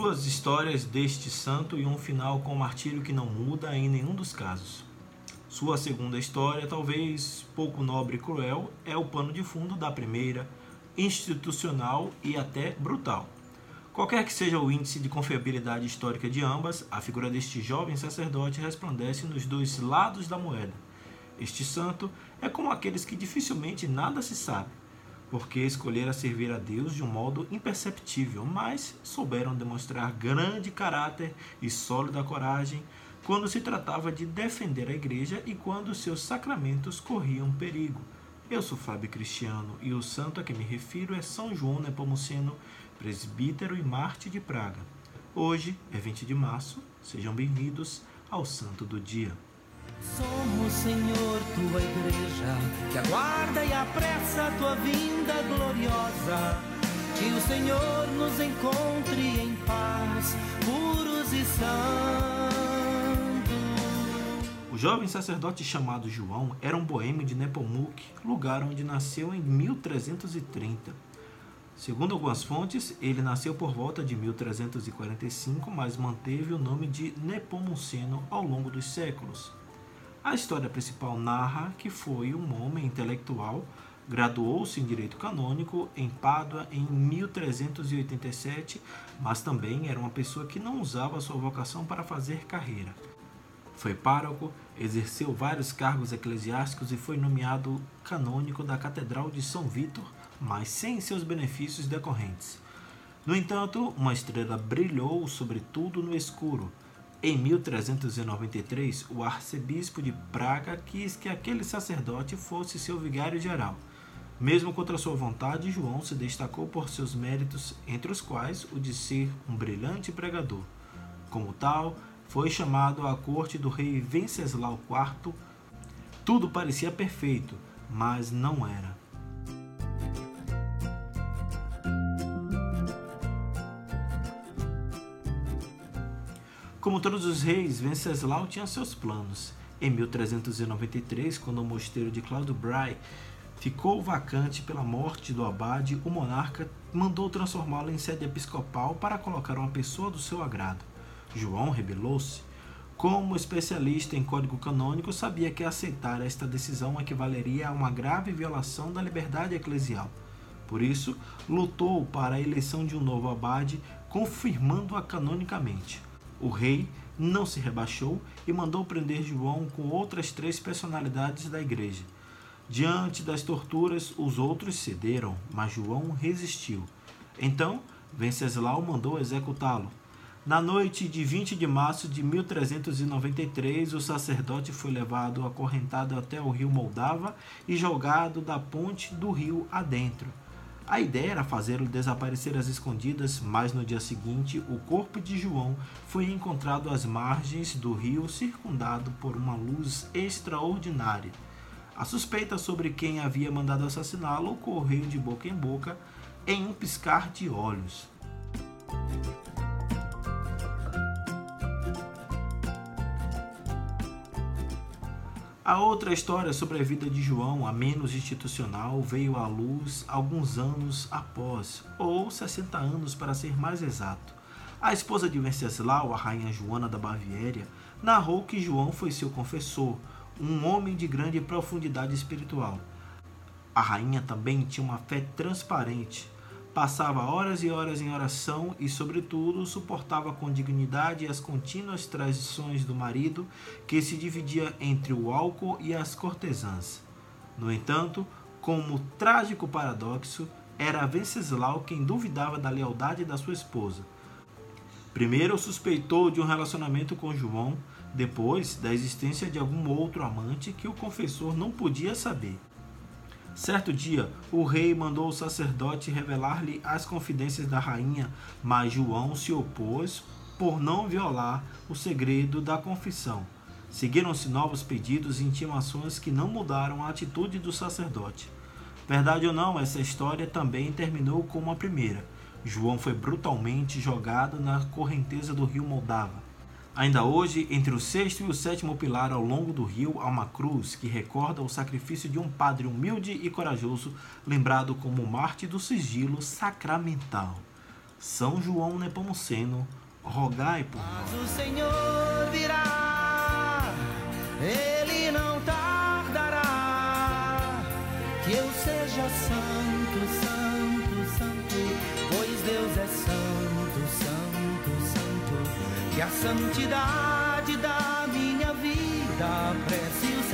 Duas histórias deste santo e um final com martírio que não muda em nenhum dos casos. Sua segunda história, talvez pouco nobre e cruel, é o pano de fundo da primeira, institucional e até brutal. Qualquer que seja o índice de confiabilidade histórica de ambas, a figura deste jovem sacerdote resplandece nos dois lados da moeda. Este santo é como aqueles que dificilmente nada se sabe, porque escolheram servir a Deus de um modo imperceptível, mas souberam demonstrar grande caráter e sólida coragem quando se tratava de defender a igreja e quando seus sacramentos corriam perigo. Eu sou Fábio Cristiano e o santo a que me refiro é São João Nepomuceno, presbítero e Marte de Praga. Hoje é 20 de março, sejam bem-vindos ao Santo do Dia. Somos, Senhor, tua igreja, que aguarda e apressa a tua vinda gloriosa. Que o Senhor nos encontre em paz, puros e santos. O jovem sacerdote chamado João era um boêmio de Nepomuk, lugar onde nasceu em 1330. Segundo algumas fontes, ele nasceu por volta de 1345, mas manteve o nome de Nepomuceno ao longo dos séculos. A história principal narra que foi um homem intelectual, graduou-se em direito canônico em Pádua em 1387, mas também era uma pessoa que não usava sua vocação para fazer carreira. Foi pároco, exerceu vários cargos eclesiásticos e foi nomeado canônico da Catedral de São Vítor mas sem seus benefícios decorrentes. No entanto, uma estrela brilhou sobretudo no escuro. Em 1393, o arcebispo de Praga quis que aquele sacerdote fosse seu vigário geral. Mesmo contra sua vontade, João se destacou por seus méritos, entre os quais o de ser um brilhante pregador. Como tal, foi chamado à corte do rei Venceslau IV. Tudo parecia perfeito, mas não era. Como todos os reis, Venceslau tinha seus planos. Em 1393, quando o mosteiro de Claudio Bray ficou vacante pela morte do abade, o monarca mandou transformá-lo em sede episcopal para colocar uma pessoa do seu agrado. João rebelou-se. Como especialista em código canônico, sabia que aceitar esta decisão equivaleria a uma grave violação da liberdade eclesial. Por isso, lutou para a eleição de um novo abade, confirmando-a canonicamente. O rei não se rebaixou e mandou prender João com outras três personalidades da igreja. Diante das torturas, os outros cederam, mas João resistiu. Então, Venceslau mandou executá-lo. Na noite de 20 de março de 1393, o sacerdote foi levado acorrentado até o rio Moldava e jogado da ponte do rio adentro. A ideia era fazê-lo desaparecer às escondidas, mas no dia seguinte o corpo de João foi encontrado às margens do rio, circundado por uma luz extraordinária. A suspeita sobre quem havia mandado assassiná-lo correu de boca em boca em um piscar de olhos. A outra história sobre a vida de João, a menos institucional, veio à luz alguns anos após, ou 60 anos para ser mais exato. A esposa de Venceslau, a rainha Joana da Baviera, narrou que João foi seu confessor, um homem de grande profundidade espiritual. A rainha também tinha uma fé transparente, Passava horas e horas em oração e, sobretudo, suportava com dignidade as contínuas traições do marido, que se dividia entre o álcool e as cortesãs. No entanto, como trágico paradoxo, era Venceslau quem duvidava da lealdade da sua esposa. Primeiro suspeitou de um relacionamento com João, depois da existência de algum outro amante que o confessor não podia saber. Certo dia, o rei mandou o sacerdote revelar-lhe as confidências da rainha, mas João se opôs por não violar o segredo da confissão. Seguiram-se novos pedidos e intimações que não mudaram a atitude do sacerdote. Verdade ou não, essa história também terminou como a primeira. João foi brutalmente jogado na correnteza do rio Moldava. Ainda hoje, entre o sexto e o sétimo pilar ao longo do rio há uma cruz que recorda o sacrifício de um padre humilde e corajoso, lembrado como Marte do sigilo sacramental. São João Nepomuceno, rogai por nós. O Senhor virá, ele não tardará, que eu seja santo, a santidade da minha vida apresse o